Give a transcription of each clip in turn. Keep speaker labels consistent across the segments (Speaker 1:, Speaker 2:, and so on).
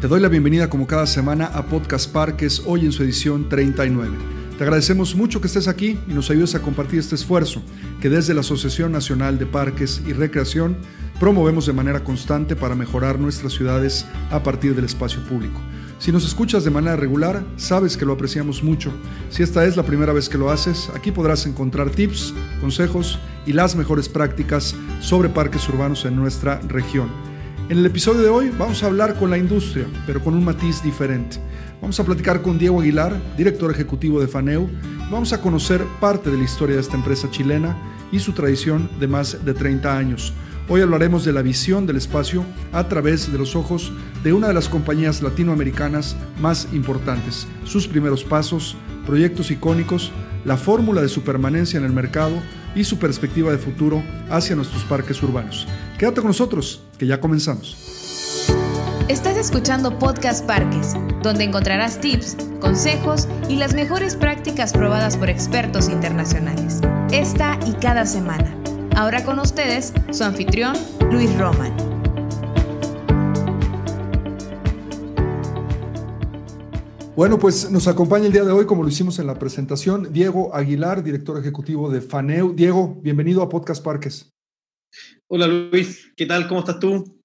Speaker 1: Te doy la bienvenida como cada semana a Podcast Parques, hoy en su edición 39. Te agradecemos mucho que estés aquí y nos ayudes a compartir este esfuerzo que desde la Asociación Nacional de Parques y Recreación promovemos de manera constante para mejorar nuestras ciudades a partir del espacio público. Si nos escuchas de manera regular, sabes que lo apreciamos mucho. Si esta es la primera vez que lo haces, aquí podrás encontrar tips, consejos y las mejores prácticas sobre parques urbanos en nuestra región. En el episodio de hoy vamos a hablar con la industria, pero con un matiz diferente. Vamos a platicar con Diego Aguilar, director ejecutivo de FANEU. Vamos a conocer parte de la historia de esta empresa chilena y su tradición de más de 30 años. Hoy hablaremos de la visión del espacio a través de los ojos de una de las compañías latinoamericanas más importantes, sus primeros pasos, proyectos icónicos, la fórmula de su permanencia en el mercado y su perspectiva de futuro hacia nuestros parques urbanos. Quédate con nosotros, que ya comenzamos.
Speaker 2: Estás escuchando Podcast Parques, donde encontrarás tips, consejos y las mejores prácticas probadas por expertos internacionales. Esta y cada semana. Ahora con ustedes, su anfitrión, Luis Roman.
Speaker 1: Bueno, pues nos acompaña el día de hoy, como lo hicimos en la presentación, Diego Aguilar, director ejecutivo de FANEU. Diego, bienvenido a Podcast Parques.
Speaker 3: Hola Luis, ¿qué tal? ¿Cómo estás tú?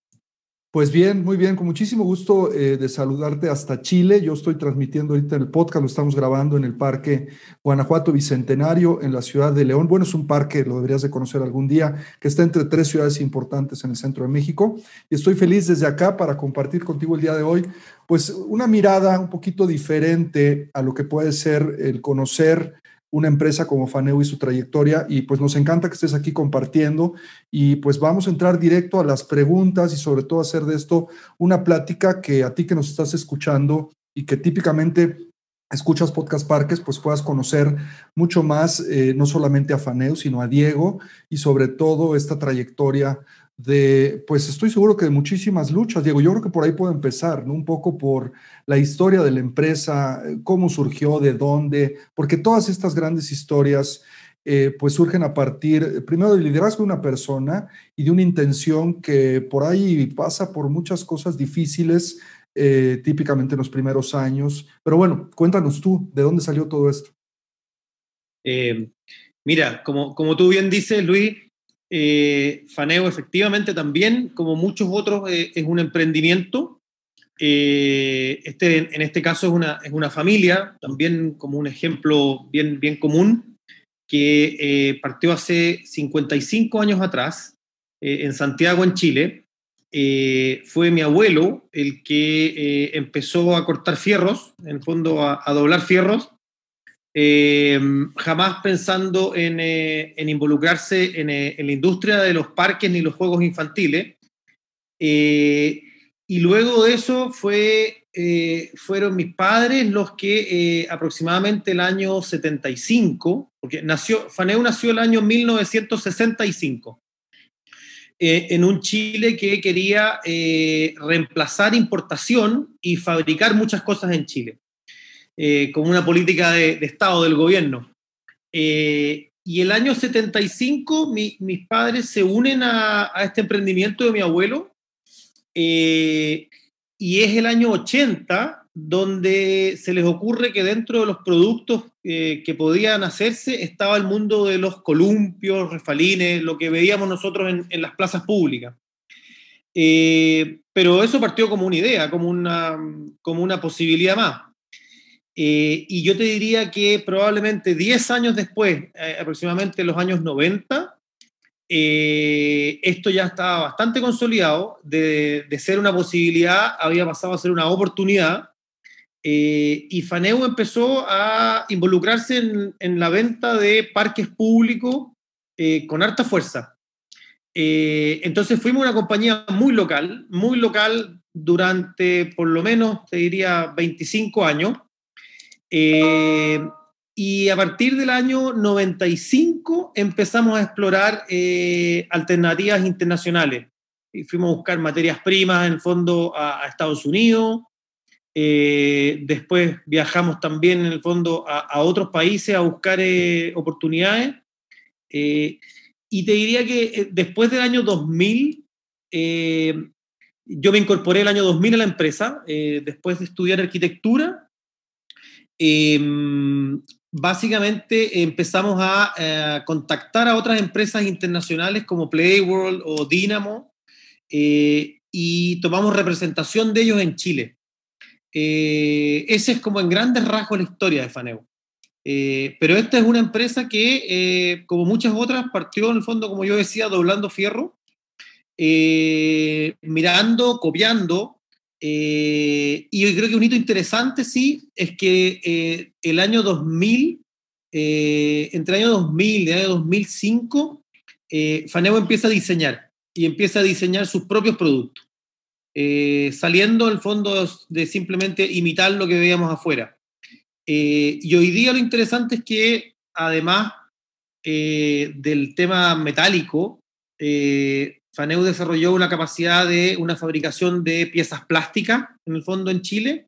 Speaker 1: Pues bien, muy bien, con muchísimo gusto eh, de saludarte hasta Chile. Yo estoy transmitiendo ahorita el podcast, lo estamos grabando en el Parque Guanajuato Bicentenario, en la ciudad de León. Bueno, es un parque, lo deberías de conocer algún día, que está entre tres ciudades importantes en el centro de México. Y estoy feliz desde acá para compartir contigo el día de hoy, pues una mirada un poquito diferente a lo que puede ser el conocer una empresa como Faneu y su trayectoria y pues nos encanta que estés aquí compartiendo. Y pues vamos a entrar directo a las preguntas y sobre todo hacer de esto una plática que a ti que nos estás escuchando y que típicamente escuchas Podcast Parques, pues puedas conocer mucho más, eh, no solamente a Faneu, sino a Diego y sobre todo esta trayectoria de, pues estoy seguro que de muchísimas luchas, Diego. Yo creo que por ahí puedo empezar, ¿no? Un poco por la historia de la empresa, eh, cómo surgió, de dónde, porque todas estas grandes historias, eh, pues surgen a partir, eh, primero, del liderazgo de una persona y de una intención que por ahí pasa por muchas cosas difíciles, típicamente en los primeros años. Pero bueno, cuéntanos tú, ¿de dónde salió todo esto?
Speaker 3: mira, como, como tú bien dices, Luis, eh, Faneo efectivamente también, como muchos otros, eh, es un emprendimiento. Eh, este, en este caso es una, es una familia, también como un ejemplo bien, bien común, que partió hace 55 años atrás en Santiago, en Chile. fue mi abuelo el que empezó a cortar fierros, en fondo a, a doblar fierros, eh, jamás pensando en, eh, involucrarse eh, en, la industria de los parques ni los juegos infantiles. y luego de eso fue, fueron mis padres los que aproximadamente el año 75, porque nació, Faneu nació el año 1965, en un Chile que quería reemplazar importación y fabricar muchas cosas en Chile. Eh, como una política de, Estado del gobierno. Eh, y el año 75 mis padres se unen a, este emprendimiento de mi abuelo eh, y es el año 80 donde se les ocurre que dentro de los productos que podían hacerse estaba el mundo de los columpios, refalines, lo que veíamos nosotros en, en las plazas públicas. pero eso partió como una idea, como una, como una posibilidad más. Eh, y yo te diría que probablemente 10 años después, eh, aproximadamente en los años 90, eh, esto ya estaba bastante consolidado, de, de, ser una posibilidad había pasado a ser una oportunidad, y Faneu empezó a involucrarse en, en la venta de parques públicos con harta fuerza. entonces fuimos una compañía muy local, muy local durante por lo menos, te diría, 25 años. Eh, y a partir del año 95 empezamos a explorar eh, alternativas internacionales. Y fuimos a buscar materias primas en fondo a, Estados Unidos. Eh, después viajamos también en el fondo a, otros países a buscar oportunidades. y te diría que después del año 2000 yo me incorporé el año 2000 a la empresa, después de estudiar arquitectura. Em, básicamente empezamos a contactar a otras empresas internacionales como Playworld o Dynamo y tomamos representación de ellos en Chile. Eh, ese es como en grandes rasgos la historia de Faneu. Eh, pero esta es una empresa que, eh, como muchas otras, partió en el fondo, como yo decía, doblando fierro, mirando, copiando. Y yo creo que un hito interesante, sí, es que el año 2000, entre el año 2000 y el año 2005, Faneu empieza a diseñar y empieza a diseñar sus propios productos, eh, saliendo al fondo de simplemente imitar lo que veíamos afuera. Eh, y hoy día lo interesante es que además eh, del tema metálico, Faneu desarrolló una capacidad de una fabricación de piezas plásticas, en el fondo en Chile,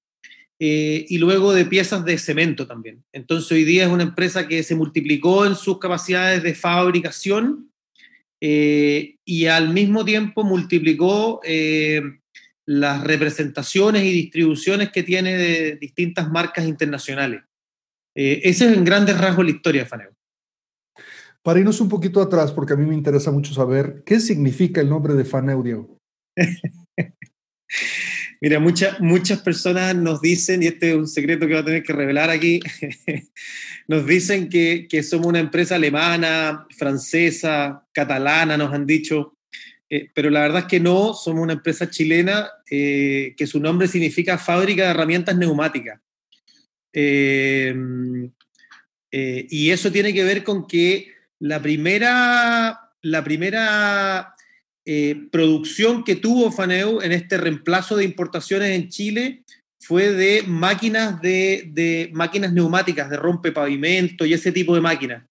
Speaker 3: y luego de piezas de cemento también. Entonces hoy día es una empresa que se multiplicó en sus capacidades de fabricación eh, y al mismo tiempo multiplicó eh, las representaciones y distribuciones que tiene de distintas marcas internacionales. Eh, ese es en grandes rasgos la historia de Faneo.
Speaker 1: Para irnos un poquito atrás, porque a mí me interesa mucho saber, ¿qué significa el nombre de Faneu, Diego?
Speaker 3: Mira, muchas muchas personas nos dicen, y este es un secreto que va a tener que revelar aquí, nos dicen que, que, somos una empresa alemana, francesa, catalana, nos han dicho, eh, pero la verdad es que no, somos una empresa chilena eh, que su nombre significa fábrica de herramientas neumáticas. Eh, y eso tiene que ver con que la primera, la primera eh, producción que tuvo Faneu en este reemplazo de importaciones en Chile fue de máquinas de, de máquinas neumáticas, de rompepavimento y ese tipo de máquinas.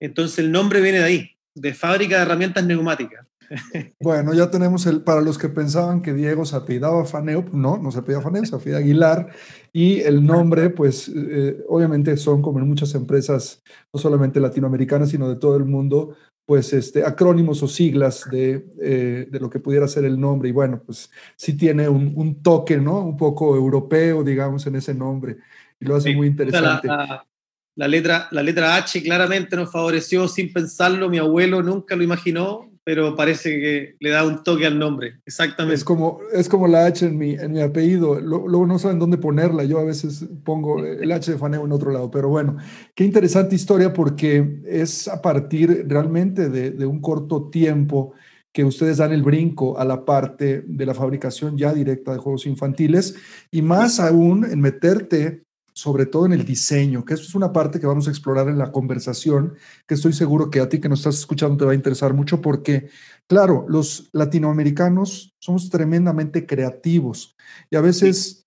Speaker 3: Entonces el nombre viene de ahí, de fábrica de herramientas neumáticas.
Speaker 1: Bueno, ya tenemos el, para los que pensaban que Diego se apellidaba Faneu, no, no se apellidaba Faneu, se apellidaba Aguilar, y el nombre, pues eh, obviamente son como en muchas empresas, no solamente latinoamericanas, sino de todo el mundo, pues este, acrónimos o siglas de, eh, de, lo que pudiera ser el nombre. Y bueno, pues sí tiene un, un, toque, ¿no? Un poco europeo, digamos, en ese nombre. Y lo hace muy interesante.
Speaker 3: La, la, letra, la letra H claramente nos favoreció sin pensarlo. Mi abuelo nunca lo imaginó pero parece que le da un toque al nombre, exactamente.
Speaker 1: Es como, es como la H en mi, en mi apellido, luego no saben dónde ponerla, yo a veces pongo el H de Faneo en otro lado, pero bueno, qué interesante historia porque es a partir realmente de, de un corto tiempo que ustedes dan el brinco a la parte de la fabricación ya directa de juegos infantiles y más aún en meterte sobre todo en el diseño, que eso es una parte que vamos a explorar en la conversación, que estoy seguro que a ti que nos estás escuchando te va a interesar mucho porque, claro, los latinoamericanos somos tremendamente creativos y a veces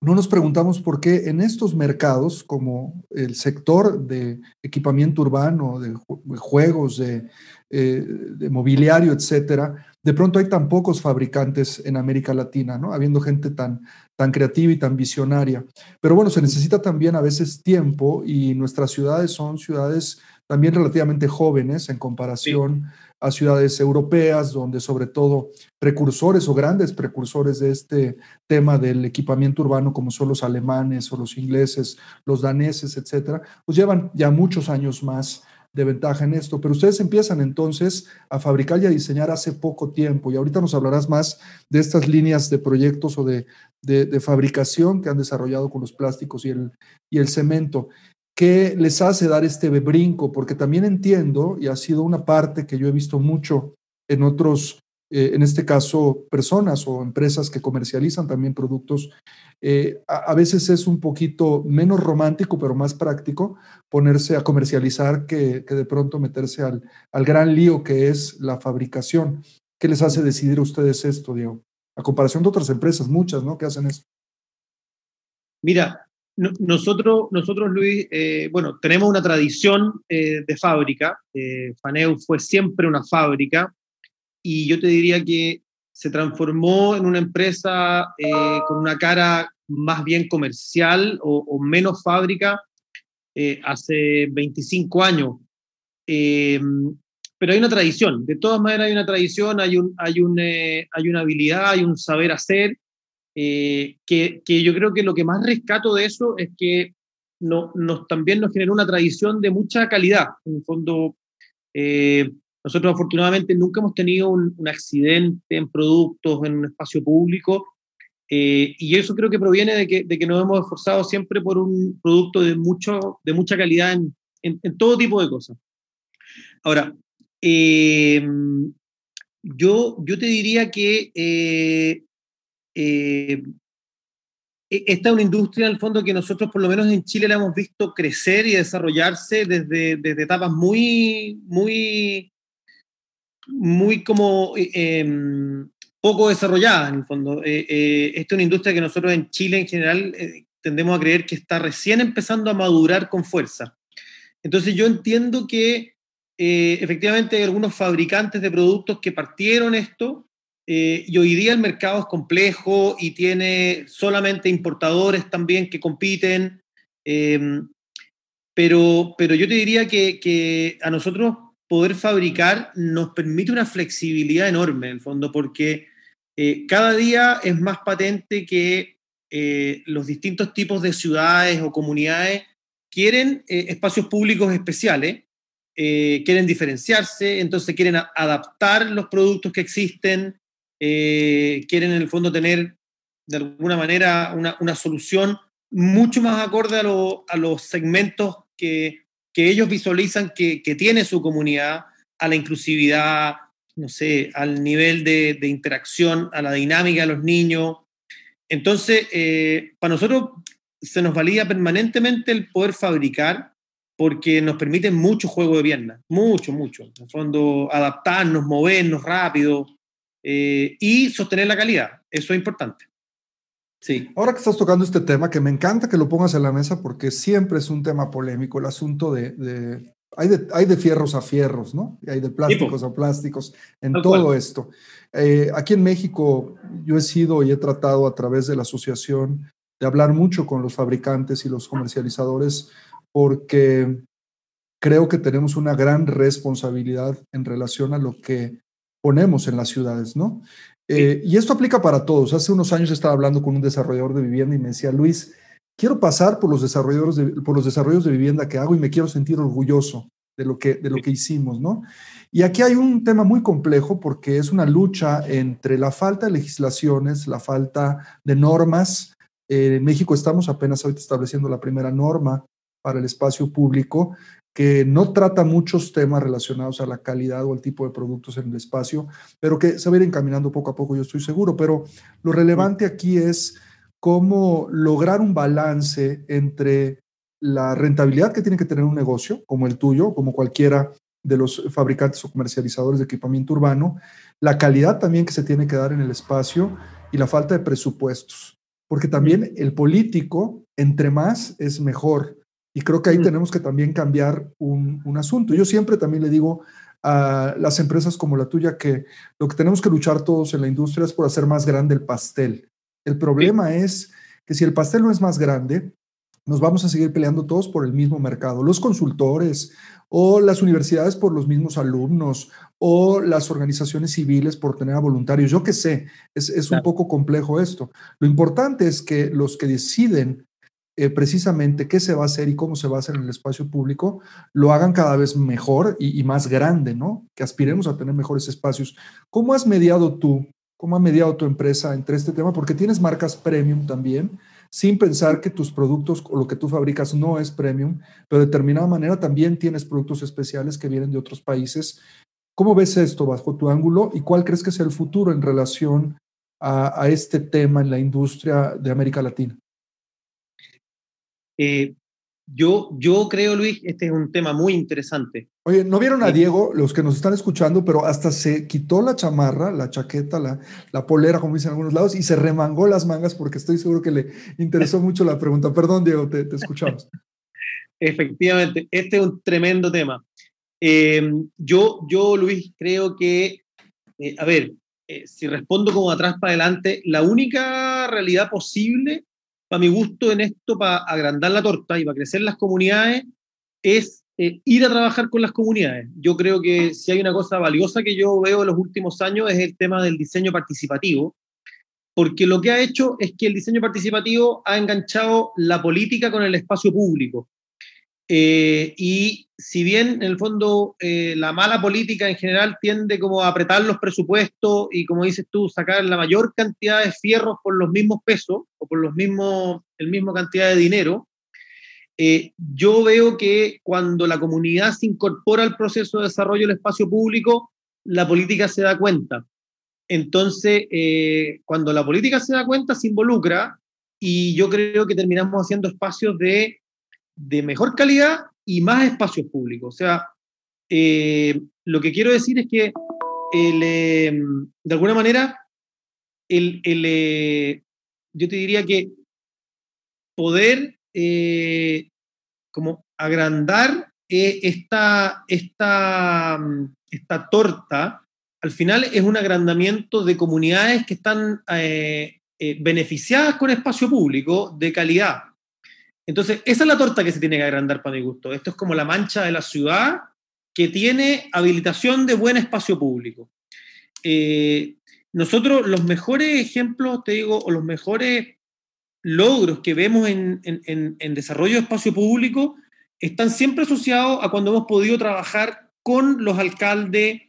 Speaker 1: no nos preguntamos por qué en estos mercados, como el sector de equipamiento urbano, de, juegos, de, eh, de mobiliario, etcétera, de pronto hay tan pocos fabricantes en América Latina, ¿no? Habiendo gente tan, tan creativa y tan visionaria. Pero bueno, se necesita también a veces tiempo y nuestras ciudades son ciudades también relativamente jóvenes en comparación a ciudades europeas, donde sobre todo precursores o grandes precursores de este tema del equipamiento urbano, como son los alemanes o los ingleses, los daneses, etcétera, pues llevan ya muchos años más de ventaja en esto, pero ustedes empiezan entonces a fabricar y a diseñar hace poco tiempo y ahorita nos hablarás más de estas líneas de proyectos o de, de, fabricación que han desarrollado con los plásticos y el, y el cemento. ¿Qué les hace dar este brinco? Porque también entiendo, y ha sido una parte que yo he visto mucho en otros eh, en este caso, personas o empresas que comercializan también productos, eh, a, veces es un poquito menos romántico, pero más práctico ponerse a comercializar que, de pronto meterse al, al, gran lío que es la fabricación. ¿Qué les hace decidir a ustedes esto, Diego? A comparación de otras empresas, muchas, ¿no? Que hacen esto.
Speaker 3: Mira, nosotros, nosotros, Luis, eh, bueno, tenemos una tradición de fábrica. Faneu fue siempre una fábrica y yo te diría que se transformó en una empresa eh, con una cara más bien comercial o, menos fábrica eh, hace 25 años. Eh, pero hay una tradición, de todas maneras hay una tradición, hay, un, hay, un, eh, hay una habilidad, hay un saber hacer, eh, que, que, yo creo que lo que más rescato de eso es que no, nos, también nos generó una tradición de mucha calidad. En el fondo, eh, nosotros afortunadamente nunca hemos tenido un, accidente en productos, en un espacio público, y eso creo que proviene de que, de que, nos hemos esforzado siempre por un producto de, mucho, de mucha calidad en, en, todo tipo de cosas. Ahora, eh, yo, yo te diría que eh, eh, e, esta es una industria, en el fondo, que nosotros, por lo menos en Chile, la hemos visto crecer y desarrollarse desde, desde etapas muy, muy, muy como em, poco desarrolladas, en el fondo. esta es una industria que nosotros en Chile, en general, tendemos a creer que está recién empezando a madurar con fuerza. Entonces, yo entiendo que eh, efectivamente hay algunos fabricantes de productos que partieron esto eh, y hoy día el mercado es complejo y tiene solamente importadores también que compiten. Em, pero, pero yo te diría que, que, a nosotros poder fabricar nos permite una flexibilidad enorme, en el fondo, porque eh, cada día es más patente que los distintos tipos de ciudades o comunidades quieren espacios públicos especiales eh, quieren diferenciarse, entonces quieren adaptar los productos que existen, eh, quieren en el fondo tener de alguna manera una, una solución mucho más acorde a, a los segmentos que, que ellos visualizan que, que, tiene su comunidad, a la inclusividad, no sé, al nivel de, de interacción, a la dinámica de los niños. Entonces, eh, para nosotros se nos valía permanentemente el poder fabricar porque nos permiten mucho juego de piernas, mucho, mucho. En el fondo, adaptarnos, movernos rápido eh, y sostener la calidad. Eso es importante.
Speaker 1: Sí. Ahora que estás tocando este tema, que me encanta que lo pongas en la mesa porque siempre es un tema polémico, el asunto de... de hay, de hay de fierros a fierros, ¿no? Y hay de plásticos a plásticos en Tal todo cual. esto. Eh, aquí en México yo he sido y he tratado a través de la asociación de hablar mucho con los fabricantes y los comercializadores porque creo que tenemos una gran responsabilidad en relación a lo que ponemos en las ciudades, ¿no? Eh, y esto aplica para todos. Hace unos años estaba hablando con un desarrollador de vivienda y me decía, Luis, quiero pasar por los, desarrolladores de, por los desarrollos de vivienda que hago y me quiero sentir orgulloso de lo, que, de lo que hicimos, ¿no? Y aquí hay un tema muy complejo porque es una lucha entre la falta de legislaciones, la falta de normas. Eh, en México estamos apenas ahorita estableciendo la primera norma para el espacio público que no trata muchos temas relacionados a la calidad o el tipo de productos en el espacio, pero que se va a ir encaminando poco a poco, yo estoy seguro. Pero lo relevante aquí es cómo lograr un balance entre la rentabilidad que tiene que tener un negocio, como el tuyo, como cualquiera de los fabricantes o comercializadores de equipamiento urbano, la calidad también que se tiene que dar en el espacio y la falta de presupuestos. Porque también el político, entre más, es mejor. Y creo que ahí tenemos que también cambiar un, un, asunto. Yo siempre también le digo a las empresas como la tuya que lo que tenemos que luchar todos en la industria es por hacer más grande el pastel. El problema sí. es que si el pastel no es más grande, nos vamos a seguir peleando todos por el mismo mercado. Los consultores o las universidades por los mismos alumnos o las organizaciones civiles por tener a voluntarios. Yo qué sé, es, es claro. un poco complejo esto. Lo importante es que los que deciden eh, precisamente qué se va a hacer y cómo se va a hacer en el espacio público, lo hagan cada vez mejor y, más grande, ¿no? Que aspiremos a tener mejores espacios. ¿Cómo has mediado tú, cómo ha mediado tu empresa entre este tema? Porque tienes marcas premium también, sin pensar que tus productos o lo que tú fabricas no es premium, pero de determinada manera también tienes productos especiales que vienen de otros países. ¿Cómo ves esto bajo tu ángulo y cuál crees que es el futuro en relación a este tema en la industria de América Latina?
Speaker 3: Eh, yo, yo creo, Luis, este es un tema muy interesante.
Speaker 1: Oye, ¿no vieron a Diego, los que nos están escuchando, pero hasta se quitó la chamarra, la chaqueta, la, la polera, como dicen en algunos lados, y se remangó las mangas porque estoy seguro que le interesó mucho la pregunta. Perdón, Diego, te, te escuchamos.
Speaker 3: Efectivamente, este es un tremendo tema. Eh, yo, yo, Luis, creo que, eh, a ver, eh, si respondo como atrás para adelante, la única realidad posible para mi gusto en esto, para agrandar la torta y para crecer las comunidades, es eh, ir a trabajar con las comunidades. Yo creo que si hay una cosa valiosa que yo veo en los últimos años es el tema del diseño participativo, porque lo que ha hecho es que el diseño participativo ha enganchado la política con el espacio público. Eh, y si bien en el fondo eh, la mala política en general tiende como a apretar los presupuestos y como dices tú, sacar la mayor cantidad de fierros por los mismos pesos o por los mismos, el mismo cantidad de dinero, eh, yo veo que cuando la comunidad se incorpora al proceso de desarrollo del espacio público, la política se da cuenta. Entonces, eh, cuando la política se da cuenta, se involucra y yo creo que terminamos haciendo espacios de, de mejor calidad y más espacios públicos. O sea, eh, lo que quiero decir es que de alguna manera, el, el, yo te diría que poder eh, como agrandar eh, esta, esta, esta torta, al final es un agrandamiento de comunidades que están eh, beneficiadas con espacio público de calidad. Entonces, esa es la torta que se tiene que agrandar para mi gusto. Esto es como la mancha de la ciudad que tiene habilitación de buen espacio público. nosotros, los mejores ejemplos, te digo, o los mejores logros que vemos en, desarrollo de espacio público están siempre asociados a cuando hemos podido trabajar con los alcaldes,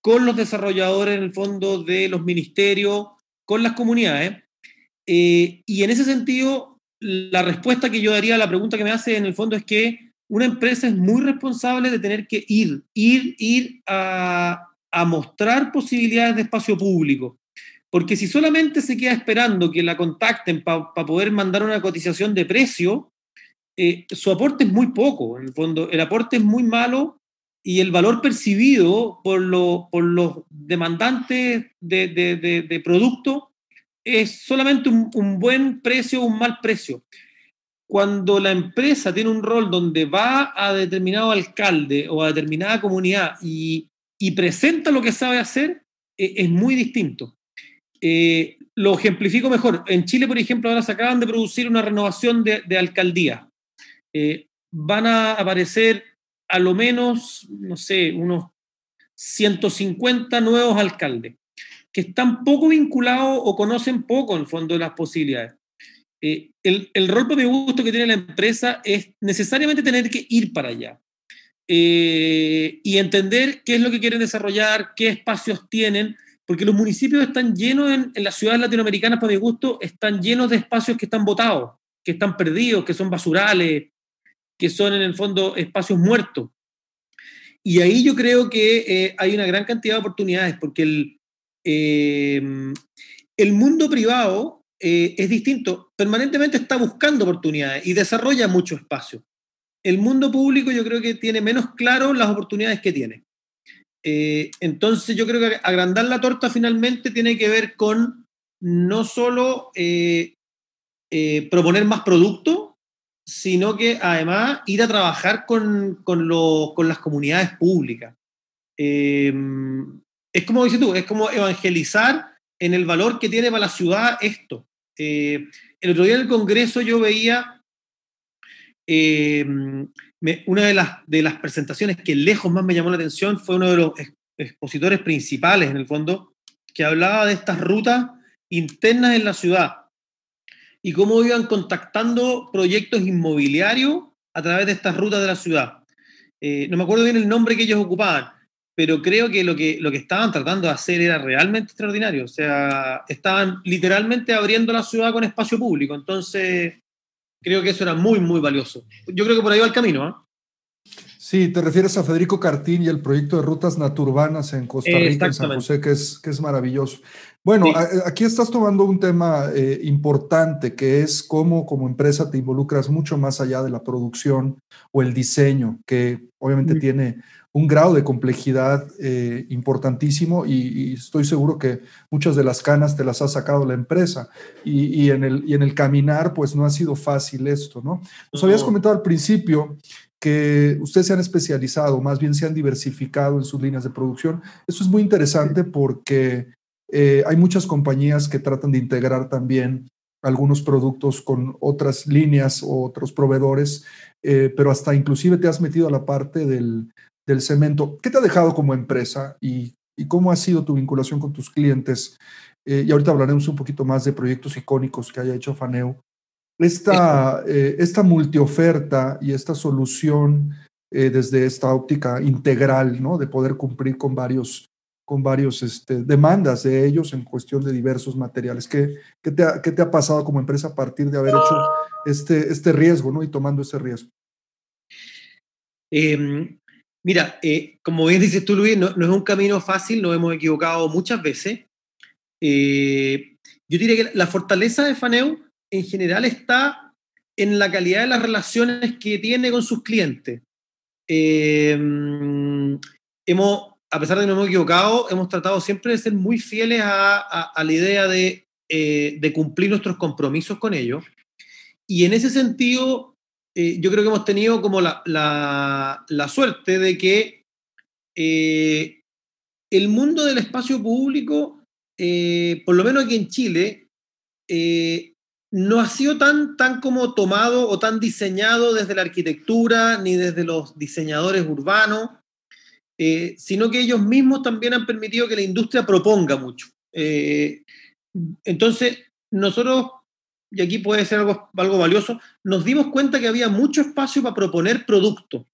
Speaker 3: con los desarrolladores en el fondo de los ministerios, con las comunidades. Eh, y en ese sentido, la respuesta que yo daría a la pregunta que me hace en el fondo es que una empresa es muy responsable de tener que ir, ir, ir a, mostrar posibilidades de espacio público. Porque si solamente se queda esperando que la contacten para poder mandar una cotización de precio, eh, su aporte es muy poco. En el fondo, el aporte es muy malo y el valor percibido por, por los demandantes de, de, de, producto es solamente un, buen precio o un mal precio. Cuando la empresa tiene un rol donde va a determinado alcalde o a determinada comunidad y, presenta lo que sabe hacer, eh, es muy distinto. Eh, lo ejemplifico mejor. En Chile, por ejemplo, ahora se acaban de producir una renovación de, alcaldía. Eh, van a aparecer a lo menos, no sé, unos 150 nuevos alcaldes que están poco vinculados o conocen poco en el fondo las posibilidades. Eh, el, el, rol mi gusto que tiene la empresa es necesariamente tener que ir para allá y entender qué es lo que quieren desarrollar, qué espacios tienen, porque los municipios están llenos, en, las ciudades latinoamericanas, para mi gusto, están llenos de espacios que están botados, que están perdidos, que son basurales, que son en el fondo espacios muertos. Y ahí yo creo que eh, hay una gran cantidad de oportunidades, porque el, em, el mundo privado eh, es distinto, permanentemente está buscando oportunidades y desarrolla mucho espacio. El mundo público yo creo que tiene menos claro las oportunidades que tiene. Eh, entonces yo creo que agrandar la torta finalmente tiene que ver con no solo eh, proponer más producto, sino que además ir a trabajar con, con, con las comunidades públicas. Es como dices tú, es como evangelizar en el valor que tiene para la ciudad esto. el otro día en el Congreso yo veía una de las, de las presentaciones que lejos más me llamó la atención fue uno de los expositores principales, en el fondo, que hablaba de estas rutas internas en la ciudad y cómo iban contactando proyectos inmobiliarios a través de estas rutas de la ciudad. Eh, no me acuerdo bien el nombre que ellos ocupaban, pero creo que lo, que lo que estaban tratando de hacer era realmente extraordinario. O sea, estaban literalmente abriendo la ciudad con espacio público. Entonces, creo que eso era muy, muy valioso. Yo creo que por ahí va el camino. ¿eh?
Speaker 1: Sí, te refieres a Federico Cartín y el proyecto de rutas naturbanas en Costa Rica, en San José, que es, que es maravilloso. Bueno, aquí estás tomando un tema eh, importante, que es cómo como empresa te involucras mucho más allá de la producción o el diseño, que obviamente tiene un grado de complejidad eh, importantísimo y, estoy seguro que muchas de las canas te las ha sacado la empresa y, en, el, y en el caminar pues no ha sido fácil esto, ¿no? Nos habías comentado al principio que ustedes se han especializado, más bien se han diversificado en sus líneas de producción. Eso es muy interesante porque eh, hay muchas compañías que tratan de integrar también algunos productos con otras líneas o otros proveedores, eh, pero hasta inclusive te has metido a la parte del, del cemento. ¿Qué te ha dejado como empresa y, y, cómo ha sido tu vinculación con tus clientes? Eh, y ahorita hablaremos un poquito más de proyectos icónicos que haya hecho Faneu. Esta, eh, esta multioferta y esta solución eh, desde esta óptica integral, ¿no? De poder cumplir con varios, con varios este, demandas de ellos en cuestión de diversos materiales. ¿Qué, qué, te ha, ¿Qué, te ha, pasado como empresa a partir de haber hecho este, este riesgo, ¿no? Y tomando ese riesgo.
Speaker 3: Eh, mira, eh, como bien dices tú, Luis, no, es un camino fácil, nos hemos equivocado muchas veces. Eh, yo diría que la fortaleza de Faneu en general está en la calidad de las relaciones que tiene con sus clientes. Eh, hemos, a pesar de que nos hemos equivocado, hemos tratado siempre de ser muy fieles a, la idea de, de, cumplir nuestros compromisos con ellos. Y en ese sentido, eh, yo creo que hemos tenido como la, la, suerte de que eh, el mundo del espacio público, eh, por lo menos aquí en Chile, no ha sido tan, tan como tomado o tan diseñado desde la arquitectura ni desde los diseñadores urbanos, sino que ellos mismos también han permitido que la industria proponga mucho. Entonces, nosotros, y aquí puede ser algo, algo valioso, nos dimos cuenta que había mucho espacio para proponer producto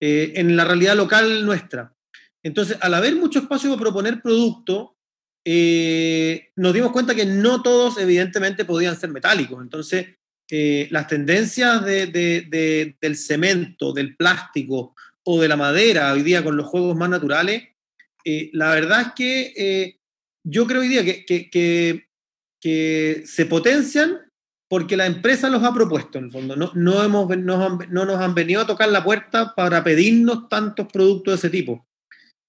Speaker 3: eh, en la realidad local nuestra. Entonces, al haber mucho espacio para proponer producto, eh, nos dimos cuenta que no todos evidentemente podían ser metálicos. Entonces, eh, las tendencias de, de, de, del cemento, del plástico o de la madera hoy día con los juegos más naturales, la verdad es que yo creo hoy día que, que, que, se potencian porque la empresa los ha propuesto, en el fondo. No, no, hemos, no, no nos han venido a tocar la puerta para pedirnos tantos productos de ese tipo.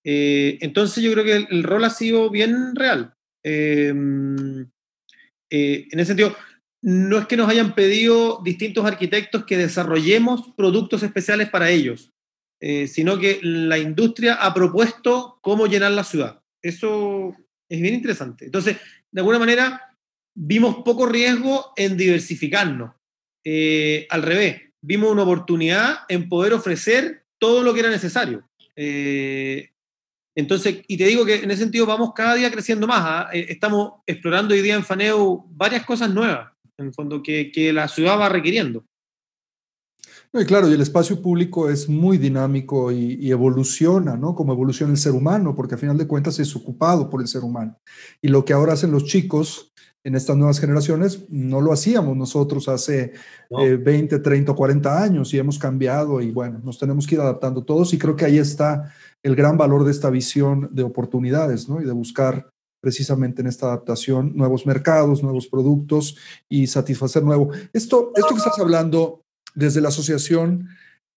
Speaker 3: Eh, entonces yo creo que el, el, rol ha sido bien real. Eh, eh, en ese sentido, no es que nos hayan pedido distintos arquitectos que desarrollemos productos especiales para ellos, eh, sino que la industria ha propuesto cómo llenar la ciudad. Eso es bien interesante. Entonces, de alguna manera, vimos poco riesgo en diversificarnos. Eh, al revés, vimos una oportunidad en poder ofrecer todo lo que era necesario. Eh, entonces, y te digo que en ese sentido vamos cada día creciendo más. ¿eh? Estamos explorando hoy día en Faneu varias cosas nuevas, en el fondo, que, que la ciudad va requiriendo.
Speaker 1: No, y claro, y el espacio público es muy dinámico y, y, evoluciona, ¿no? Como evoluciona el ser humano, porque a final de cuentas es ocupado por el ser humano. Y lo que ahora hacen los chicos en estas nuevas generaciones, no lo hacíamos nosotros hace no. eh, 20, 30, 40 años y hemos cambiado y bueno, nos tenemos que ir adaptando todos y creo que ahí está el gran valor de esta visión de oportunidades, ¿no? Y de buscar precisamente en esta adaptación nuevos mercados, nuevos productos y satisfacer nuevo. Esto, esto que estás hablando desde la asociación,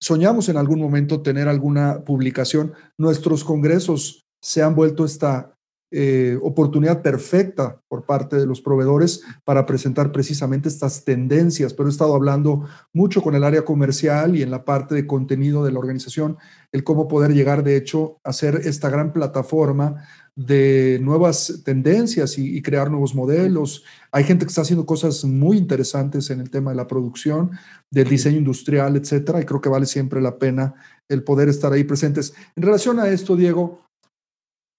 Speaker 1: soñamos en algún momento tener alguna publicación. Nuestros congresos se han vuelto esta eh, oportunidad perfecta por parte de los proveedores para presentar precisamente estas tendencias, pero he estado hablando mucho con el área comercial y en la parte de contenido de la organización, el cómo poder llegar de hecho a ser esta gran plataforma de nuevas tendencias y, y, crear nuevos modelos. Hay gente que está haciendo cosas muy interesantes en el tema de la producción, del diseño industrial, etcétera, y creo que vale siempre la pena el poder estar ahí presentes. En relación a esto, Diego,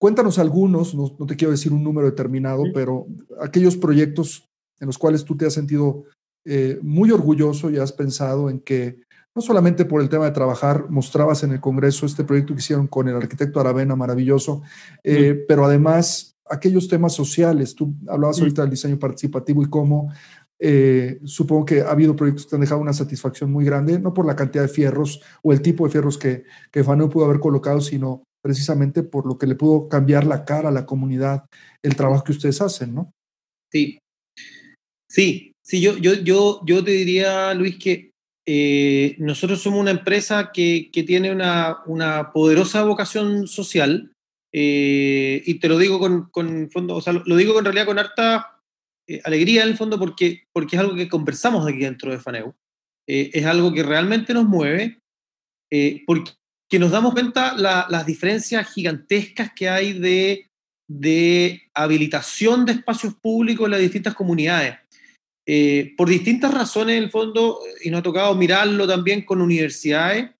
Speaker 1: Cuéntanos algunos, no, no, te quiero decir un número determinado, sí. pero aquellos proyectos en los cuales tú te has sentido eh, muy orgulloso y has pensado en que no solamente por el tema de trabajar, mostrabas en el Congreso este proyecto que hicieron con el arquitecto Aravena, maravilloso, eh, sí. pero además aquellos temas sociales, tú hablabas sí. ahorita del diseño participativo y cómo eh, supongo que ha habido proyectos que han dejado una satisfacción muy grande, no por la cantidad de fierros o el tipo de fierros que, que Fano pudo haber colocado, sino precisamente por lo que le pudo cambiar la cara a la comunidad, el trabajo que ustedes hacen, ¿no?
Speaker 3: Sí, sí, sí, yo, yo, yo, yo te diría, Luis, que eh, nosotros somos una empresa que, que tiene una, una, poderosa vocación social eh, y te lo digo con, con fondo, o sea, lo, digo en realidad con harta eh, alegría en el fondo porque, porque es algo que conversamos aquí dentro de FANEU, es algo que realmente nos mueve, porque que nos damos cuenta la, las diferencias gigantescas que hay de, de, habilitación de espacios públicos en las distintas comunidades. eh, por distintas razones en el fondo, y nos ha tocado mirarlo también con universidades,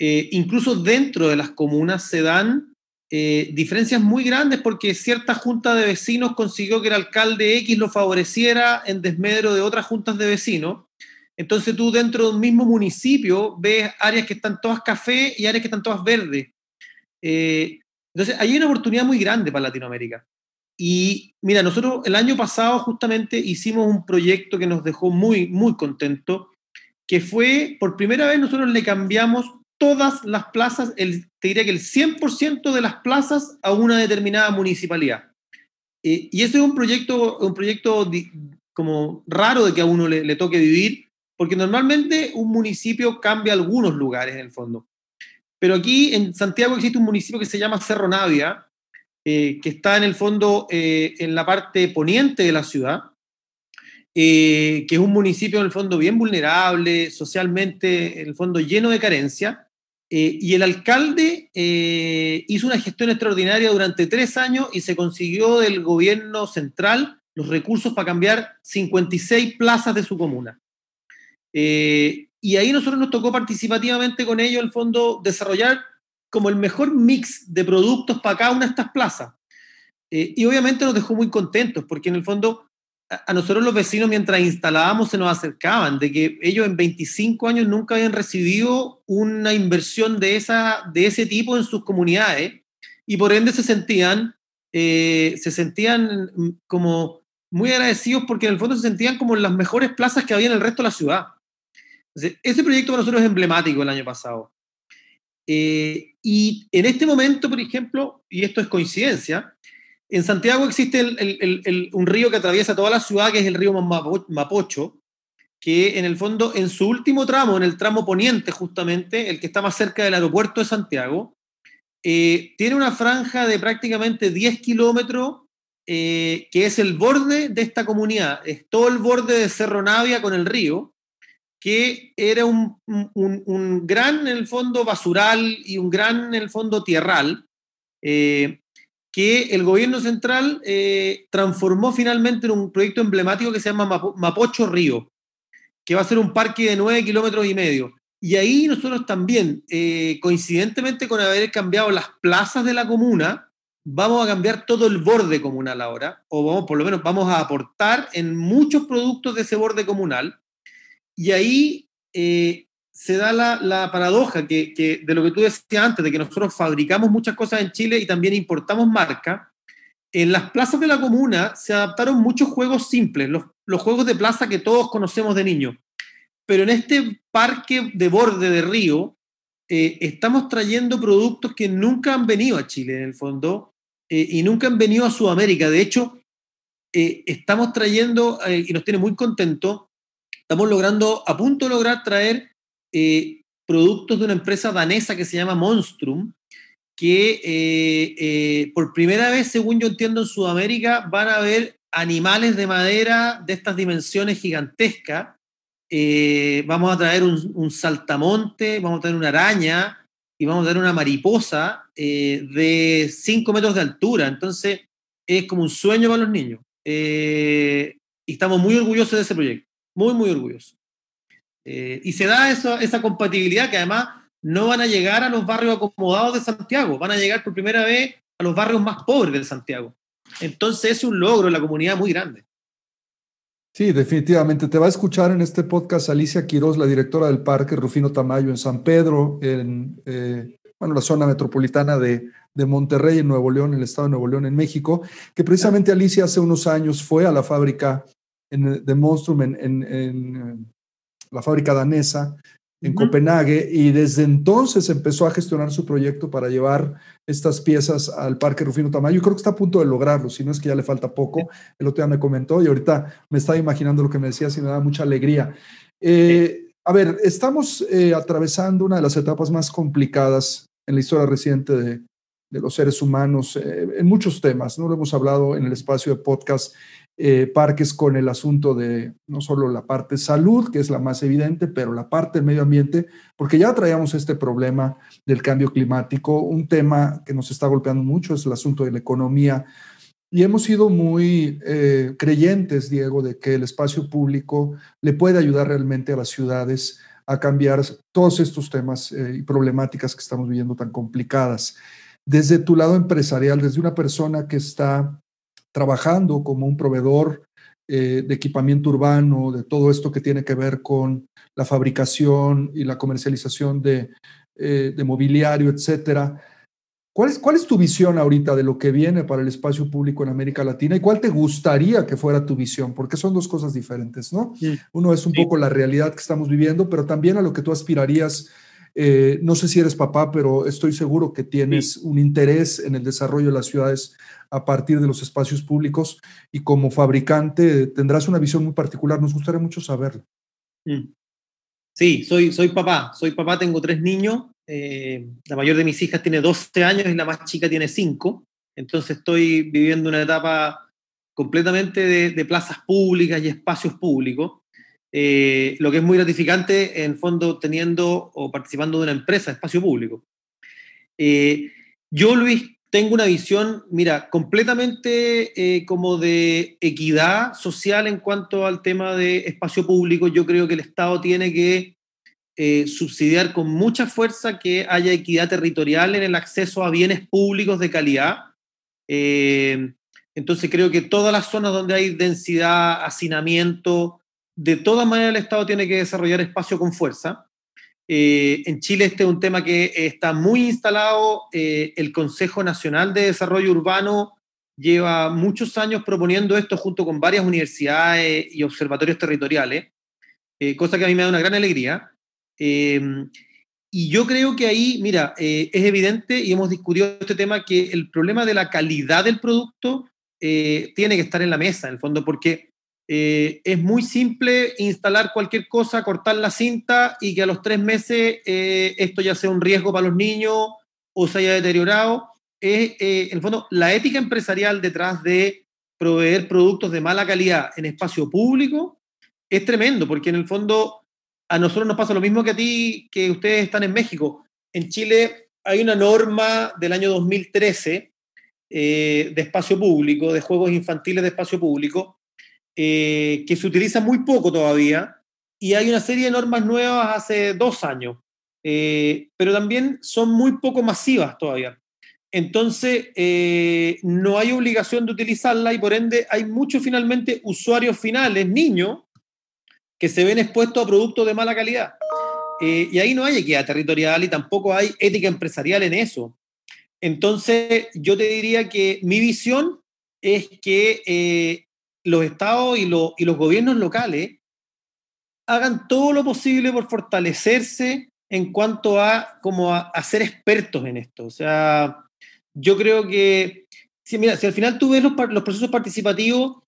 Speaker 3: eh, incluso dentro de las comunas se dan eh, diferencias muy grandes porque cierta junta de vecinos consiguió que el alcalde X lo favoreciera en desmedro de otras juntas de vecinos. Entonces tú dentro de un mismo municipio ves áreas que están todas café y áreas que están todas verdes. Eh, entonces hay una oportunidad muy grande para Latinoamérica. Y mira, nosotros el año pasado justamente hicimos un proyecto que nos dejó muy, muy contentos, que fue, por primera vez nosotros le cambiamos todas las plazas, el, te diría que el 100% de las plazas a una determinada municipalidad. Eh, y ese es un proyecto, un proyecto como raro de que a uno le, toque vivir, porque normalmente un municipio cambia algunos lugares en el fondo. Pero aquí en Santiago existe un municipio que se llama Cerro Navia, eh, que está en el fondo eh, en la parte poniente de la ciudad, que es un municipio en el fondo bien vulnerable, socialmente, en el fondo lleno de carencia, eh, y el alcalde eh, hizo una gestión extraordinaria durante tres años y se consiguió del gobierno central los recursos para cambiar 56 plazas de su comuna. Eh, y ahí nosotros nos tocó participativamente con ellos, el fondo, desarrollar como el mejor mix de productos para cada una de estas plazas. y obviamente nos dejó muy contentos, porque en el fondo a nosotros los vecinos mientras instalábamos se nos acercaban de que ellos en 25 años nunca habían recibido una inversión de, esa, de ese tipo en sus comunidades y por ende se sentían, eh, se sentían como muy agradecidos porque en el fondo se sentían como en las mejores plazas que había en el resto de la ciudad. Ese proyecto para nosotros es emblemático el año pasado. Eh, y en este momento, por ejemplo, y esto es coincidencia, en Santiago existe un río que atraviesa toda la ciudad, que es el río Mapocho, que en el fondo, en su último tramo, en el tramo poniente justamente, el que está más cerca del aeropuerto de Santiago, eh, tiene una franja de prácticamente 10 kilómetros, eh, que es el borde de esta comunidad, es todo el borde de Cerro Navia con el río, que era un, gran, en el fondo, basural y un gran, en el fondo, tierral, eh, que el gobierno central eh, transformó finalmente en un proyecto emblemático que se llama Mapocho Río, que va a ser un parque de nueve kilómetros y medio. Y ahí nosotros también, eh, coincidentemente con haber cambiado las plazas de la comuna, vamos a cambiar todo el borde comunal ahora, o vamos, por lo menos vamos a aportar en muchos productos de ese borde comunal. Y ahí eh, se da la, paradoja que, de lo que tú decías antes, de que nosotros fabricamos muchas cosas en Chile y también importamos marca. En las plazas de la comuna se adaptaron muchos juegos simples, los, juegos de plaza que todos conocemos de niños. Pero en este parque de borde de río, eh, estamos trayendo productos que nunca han venido a Chile, en el fondo, eh, y nunca han venido a Sudamérica. De hecho, eh, estamos trayendo, y nos tiene muy contentos, estamos logrando, a punto de lograr traer eh, productos de una empresa danesa que se llama Monstrum, que eh, eh, por primera vez, según yo entiendo, en Sudamérica van a haber animales de madera de estas dimensiones gigantescas. vamos a traer un, saltamonte, vamos a tener una araña y vamos a tener una mariposa de 5 metros de altura. Entonces, es como un sueño para los niños. y estamos muy orgullosos de ese proyecto, muy, muy orgullosos. Eh, y se da eso, esa compatibilidad que además no van a llegar a los barrios acomodados de Santiago, van a llegar por primera vez a los barrios más pobres de Santiago. Entonces es un logro en la comunidad muy grande.
Speaker 1: Sí, definitivamente. Te va a escuchar en este podcast Alicia Quiroz, la directora del Parque Rufino Tamayo en San Pedro, en eh, bueno, la zona metropolitana de, de, Monterrey, en Nuevo León, en el estado de Nuevo León, en México, que precisamente Alicia hace unos años fue a la fábrica de Monstrum en, la fábrica danesa en Copenhague y desde entonces empezó a gestionar su proyecto para llevar estas piezas al Parque Rufino Tamayo. Creo que está a punto de lograrlo, si no es que ya le falta poco. El otro día me comentó y ahorita me estaba imaginando lo que me decía y me da mucha alegría. Eh, a ver, estamos eh, atravesando una de las etapas más complicadas en la historia reciente de, de los seres humanos eh, en muchos temas. No lo hemos hablado en el espacio de podcast eh, parques con el asunto de no solo la parte salud, que es la más evidente, pero la parte del medio ambiente, porque ya traíamos este problema del cambio climático. Un tema que nos está golpeando mucho es el asunto de la economía Y hemos sido muy eh, creyentes, Diego, de que el espacio público le puede ayudar realmente a las ciudades a cambiar todos estos temas eh, y problemáticas que estamos viviendo tan complicadas. Desde tu lado empresarial, desde una persona que está trabajando como un proveedor eh, de equipamiento urbano, de todo esto que tiene que ver con la fabricación y la comercialización de, de mobiliario, etcétera. ¿Cuál es, ¿Cuál es tu visión ahorita de lo que viene para el espacio público en América Latina y cuál te gustaría que fuera tu visión? Porque son dos cosas diferentes, ¿no? Uno es un poco la realidad que estamos viviendo, pero también a lo que tú aspirarías. Eh, no sé si eres papá, pero estoy seguro que tienes un interés en el desarrollo de las ciudades a partir de los espacios públicos y como fabricante tendrás una visión muy particular. Nos gustaría mucho saberlo.
Speaker 3: Sí, soy, soy papá. Soy papá, tengo tres niños eh, la mayor de mis hijas tiene 12 años y la más chica tiene 5. Entonces estoy viviendo una etapa completamente de, plazas públicas y espacios públicos. Eh, lo que es muy gratificante, en fondo, teniendo o participando de una empresa, espacio público. Eh, yo, Luis, tengo una visión, mira, completamente como de equidad social en cuanto al tema de espacio público. Yo creo que el Estado tiene que eh, subsidiar con mucha fuerza que haya equidad territorial en el acceso a bienes públicos de calidad. Eh, entonces creo que todas las zonas donde hay densidad, hacinamiento, de todas maneras el Estado tiene que desarrollar espacio con fuerza. Eh, en Chile este es un tema que está muy instalado. el Consejo Nacional de Desarrollo Urbano lleva muchos años proponiendo esto junto con varias universidades y observatorios territoriales, cosa que a mí me da una gran alegría. Y yo creo que ahí, mira, eh, es evidente y hemos discutido este tema que el problema de la calidad del producto eh, tiene que estar en la mesa, en el fondo, porque eh, es muy simple instalar cualquier cosa, cortar la cinta y que a los tres meses esto ya sea un riesgo para los niños o se haya deteriorado. Es, en el fondo, la ética empresarial detrás de proveer productos de mala calidad en espacio público es tremendo, porque en el fondo a nosotros nos pasa lo mismo que a ti, que ustedes están en México. En Chile hay una norma del año 2013 eh, de espacio público, de juegos infantiles de espacio público, eh, que se utiliza muy poco todavía, y hay una serie de normas nuevas hace dos años, eh, pero también son muy poco masivas todavía. Entonces, no hay obligación de utilizarla y por ende hay muchos finalmente usuarios finales, niños, que se ven expuestos a productos de mala calidad. Eh, y ahí no hay equidad territorial y tampoco hay ética empresarial en eso. Entonces, yo te diría que mi visión es que eh, los estados y, y, los gobiernos locales hagan todo lo posible por fortalecerse en cuanto a, como a, ser expertos en esto. O sea, yo creo que, si, mira, si al final tú ves los, procesos participativos,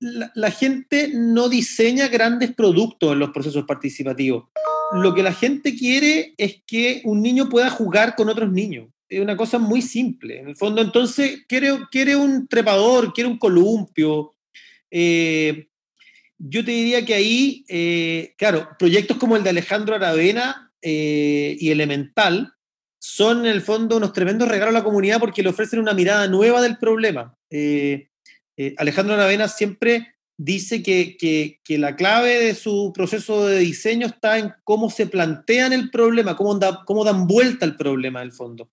Speaker 3: la, gente no diseña grandes productos en los procesos participativos. Lo que la gente quiere es que un niño pueda jugar con otros niños. Es una cosa muy simple. En el fondo, entonces, quiere, quiere un trepador, quiere un columpio. Eh, yo te diría que ahí, eh, claro, proyectos como el de Alejandro Aravena eh, y Elemental son en el fondo unos tremendos regalos a la comunidad porque le ofrecen una mirada nueva del problema. Alejandro Aravena siempre dice que, la clave de su proceso de diseño está en cómo se plantean el problema, cómo, cómo dan vuelta el problema del fondo.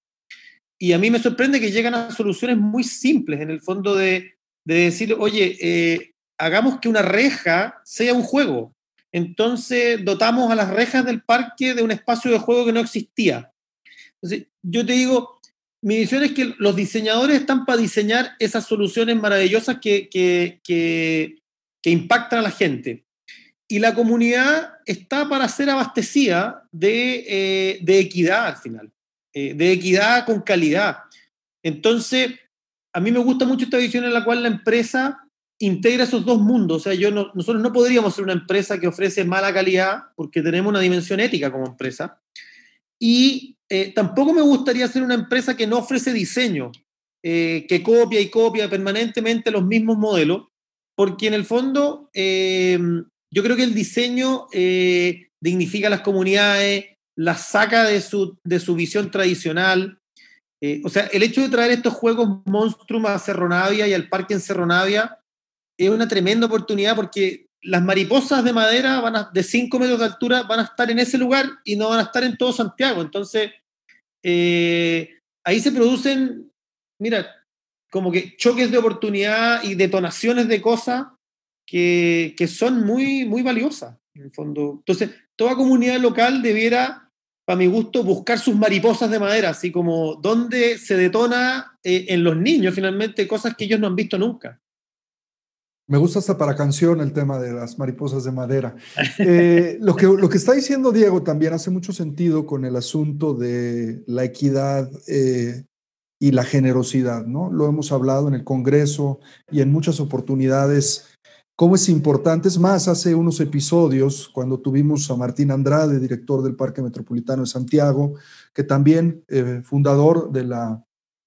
Speaker 3: Y a mí me sorprende que llegan a soluciones muy simples, en el fondo de, decir, oye, eh, hagamos que una reja sea un juego. Entonces dotamos a las rejas del parque de un espacio de juego que no existía. Entonces, yo te digo, mi visión es que los diseñadores están para diseñar esas soluciones maravillosas que, que, impactan a la gente. Y la comunidad está para ser abastecida de, eh, equidad al final, eh, de equidad con calidad. Entonces, a mí me gusta mucho esta visión en la cual la empresa integra esos dos mundos. O sea, yo nosotros no podríamos ser una empresa que ofrece mala calidad porque tenemos una dimensión ética como empresa. Y eh, tampoco me gustaría ser una empresa que no ofrece diseño, eh, que copia y copia permanentemente los mismos modelos, porque en el fondo eh, yo creo que el diseño dignifica a las comunidades, las saca de su, de su visión tradicional o sea, el hecho de traer estos juegos Monstrum a Cerro Navia y al parque en Cerro Navia es una tremenda oportunidad porque las mariposas de madera van a, de 5 metros de altura van a estar en ese lugar y no van a estar en todo Santiago. Entonces, eh, ahí se producen, mira, como que choques de oportunidad y detonaciones de cosas que, que son muy, muy valiosas, en el fondo. Entonces, toda comunidad local debiera, para mi gusto, buscar sus mariposas de madera, así como donde se detona eh, en los niños finalmente cosas que ellos no han visto nunca.
Speaker 1: Me gusta hasta para canción el tema de las mariposas de madera. Eh, lo, que, lo que está diciendo Diego también hace mucho sentido con el asunto de la equidad eh, y la generosidad, ¿no? Lo hemos hablado en el Congreso y en muchas oportunidades, cómo es importante. Es más, hace unos episodios, cuando tuvimos a Martín Andrade, director del Parque Metropolitano de Santiago, que también eh, fundador de la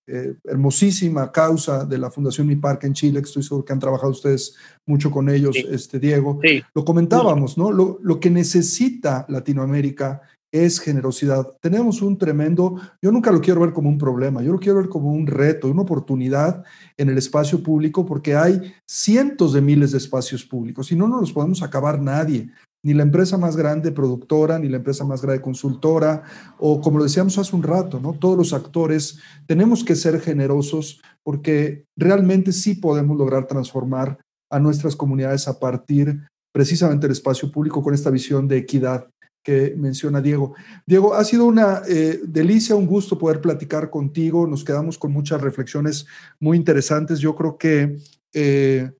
Speaker 1: eh, hermosísima causa de la Fundación Mi Parque en Chile, que estoy seguro que han trabajado ustedes mucho con ellos, este Diego. Lo comentábamos, ¿no? Lo, lo, que necesita Latinoamérica es generosidad. Tenemos un tremendo, yo nunca lo quiero ver como un problema, yo lo quiero ver como un reto, una oportunidad en el espacio público, porque hay cientos de miles de espacios públicos y no nos los podemos acabar nadie ni la empresa más grande productora, ni la empresa más grande consultora, o como lo decíamos hace un rato, ¿no? Todos los actores tenemos que ser generosos porque realmente sí podemos lograr transformar a nuestras comunidades a partir precisamente del espacio público con esta visión de equidad que menciona Diego. Diego, ha sido una eh, delicia, un gusto poder platicar contigo. Nos quedamos con muchas reflexiones muy interesantes. Yo creo que eh,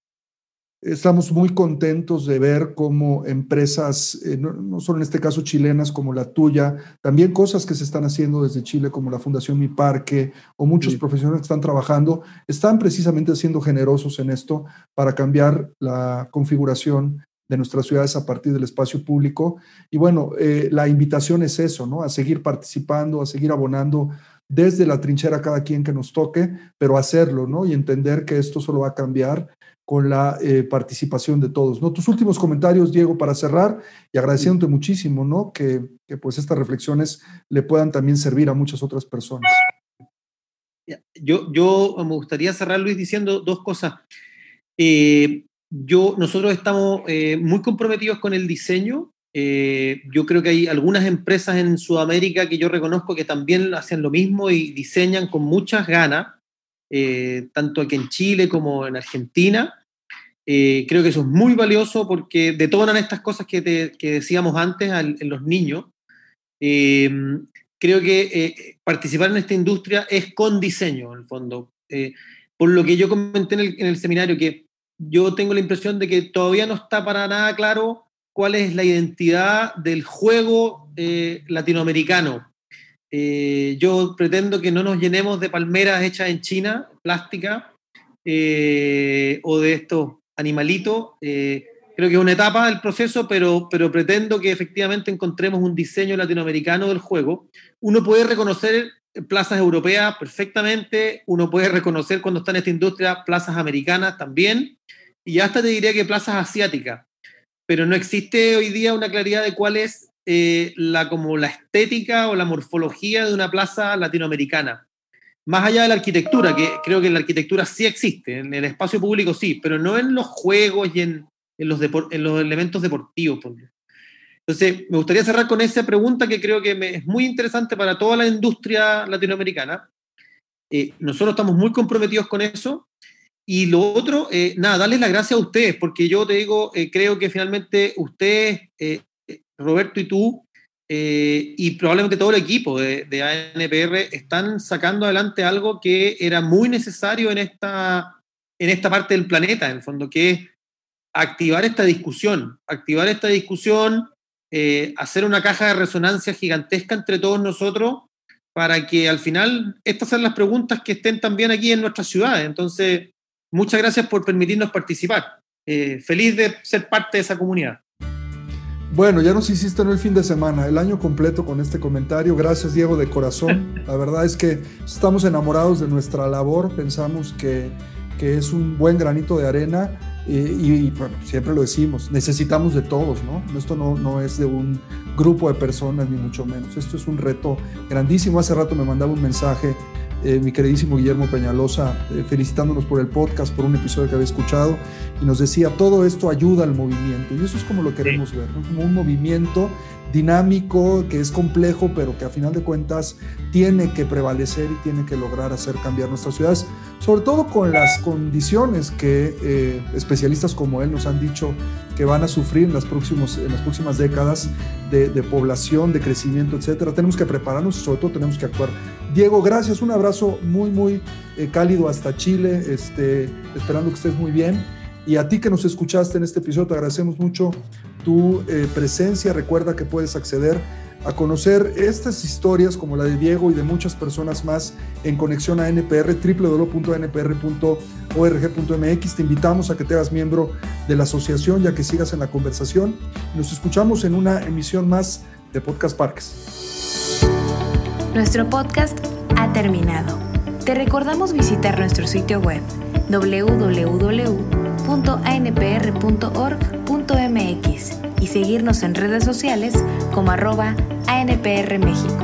Speaker 1: Estamos muy contentos de ver cómo empresas, eh, no, solo en este caso chilenas como la tuya, también cosas que se están haciendo desde Chile como la Fundación Mi Parque o muchos profesionales que están trabajando, están precisamente siendo generosos en esto para cambiar la configuración de nuestras ciudades a partir del espacio público. Y bueno, eh, la invitación es eso, ¿no? A seguir participando, a seguir abonando desde la trinchera cada quien que nos toque, pero hacerlo, ¿no? Y entender que esto solo va a cambiar con la eh, participación de todos. ¿no? Tus últimos comentarios, Diego, para cerrar y agradeciéndote muchísimo, ¿no? Que, que, pues estas reflexiones le puedan también servir a muchas otras personas.
Speaker 3: Yo, yo me gustaría cerrar, Luis, diciendo dos cosas. Eh, yo, nosotros estamos eh, muy comprometidos con el diseño. yo creo que hay algunas empresas en Sudamérica que yo reconozco que también hacen lo mismo y diseñan con muchas ganas. Eh, tanto aquí en Chile como en Argentina. Eh, creo que eso es muy valioso porque detonan estas cosas que, decíamos antes en los niños. Eh, creo que participar en esta industria es con diseño, en el fondo. por lo que yo comenté en el seminario, que yo tengo la impresión de que todavía no está para nada claro cuál es la identidad del juego latinoamericano. Eh, yo pretendo que no nos llenemos de palmeras hechas en China, plástica, eh, o de estos animalitos. Eh, creo que es una etapa del proceso, pero, pero pretendo que efectivamente encontremos un diseño latinoamericano del juego. Uno puede reconocer plazas europeas perfectamente, uno puede reconocer cuando está en esta industria plazas americanas también, y hasta te diría que plazas asiáticas. Pero no existe hoy día una claridad de cuál es eh, la, como la estética o la morfología de una plaza latinoamericana. Más allá de la arquitectura, que creo que la arquitectura sí existe, en el espacio público sí, pero no en los juegos y en, en los, en los elementos deportivos. Entonces, me gustaría cerrar con esa pregunta que creo que es muy interesante para toda la industria latinoamericana. Eh, nosotros estamos muy comprometidos con eso. Y lo otro, eh, nada, darles las gracias a ustedes, porque yo te digo, creo que finalmente ustedes Roberto y tú, eh, y probablemente todo el equipo de, ANPR están sacando adelante algo que era muy necesario en esta, en esta parte del planeta, en el fondo, que es activar esta discusión, activar esta discusión, eh, hacer una caja de resonancia gigantesca entre todos nosotros para que al final estas sean las preguntas que estén también aquí en nuestras ciudades. Entonces, muchas gracias por permitirnos participar. Eh, feliz de ser parte de esa comunidad.
Speaker 1: Bueno, ya nos hiciste en el fin de semana, el año completo con este comentario. Gracias, Diego, de corazón. La verdad es que estamos enamorados de nuestra labor, pensamos que, que es un buen granito de arena y, bueno, siempre lo decimos, necesitamos de todos, ¿no? Esto no, no es de un grupo de personas, ni mucho menos. Esto es un reto grandísimo. Hace rato me mandaba un mensaje eh, mi queridísimo Guillermo Peñalosa, eh, felicitándonos por el podcast, por un episodio que había escuchado, y nos decía, todo esto ayuda al movimiento, y eso es como lo queremos ver, como un movimiento dinámico, que es complejo, pero que a final de cuentas tiene que prevalecer y tiene que lograr hacer cambiar nuestras ciudades, sobre todo con las condiciones que eh, especialistas como él nos han dicho que van a sufrir en las, próximos, en las próximas décadas de, población, de crecimiento, etcétera. Tenemos que prepararnos y sobre todo tenemos que actuar. Diego, gracias, un abrazo muy, muy eh, cálido hasta Chile, este, esperando que estés muy bien. Y a ti que nos escuchaste en este episodio, te agradecemos mucho tu eh, presencia. Recuerda que puedes acceder a conocer estas historias como la de Diego y de muchas personas más en conexión a NPR, www.npr.org.mx. Te invitamos a que te hagas miembro de la asociación ya que sigas en la conversación. Nos escuchamos en una emisión más de Podcast Parques.
Speaker 2: Nuestro podcast ha terminado. Te recordamos visitar nuestro sitio web www anpr.org.mx y seguirnos en redes sociales como arroba ANPR México.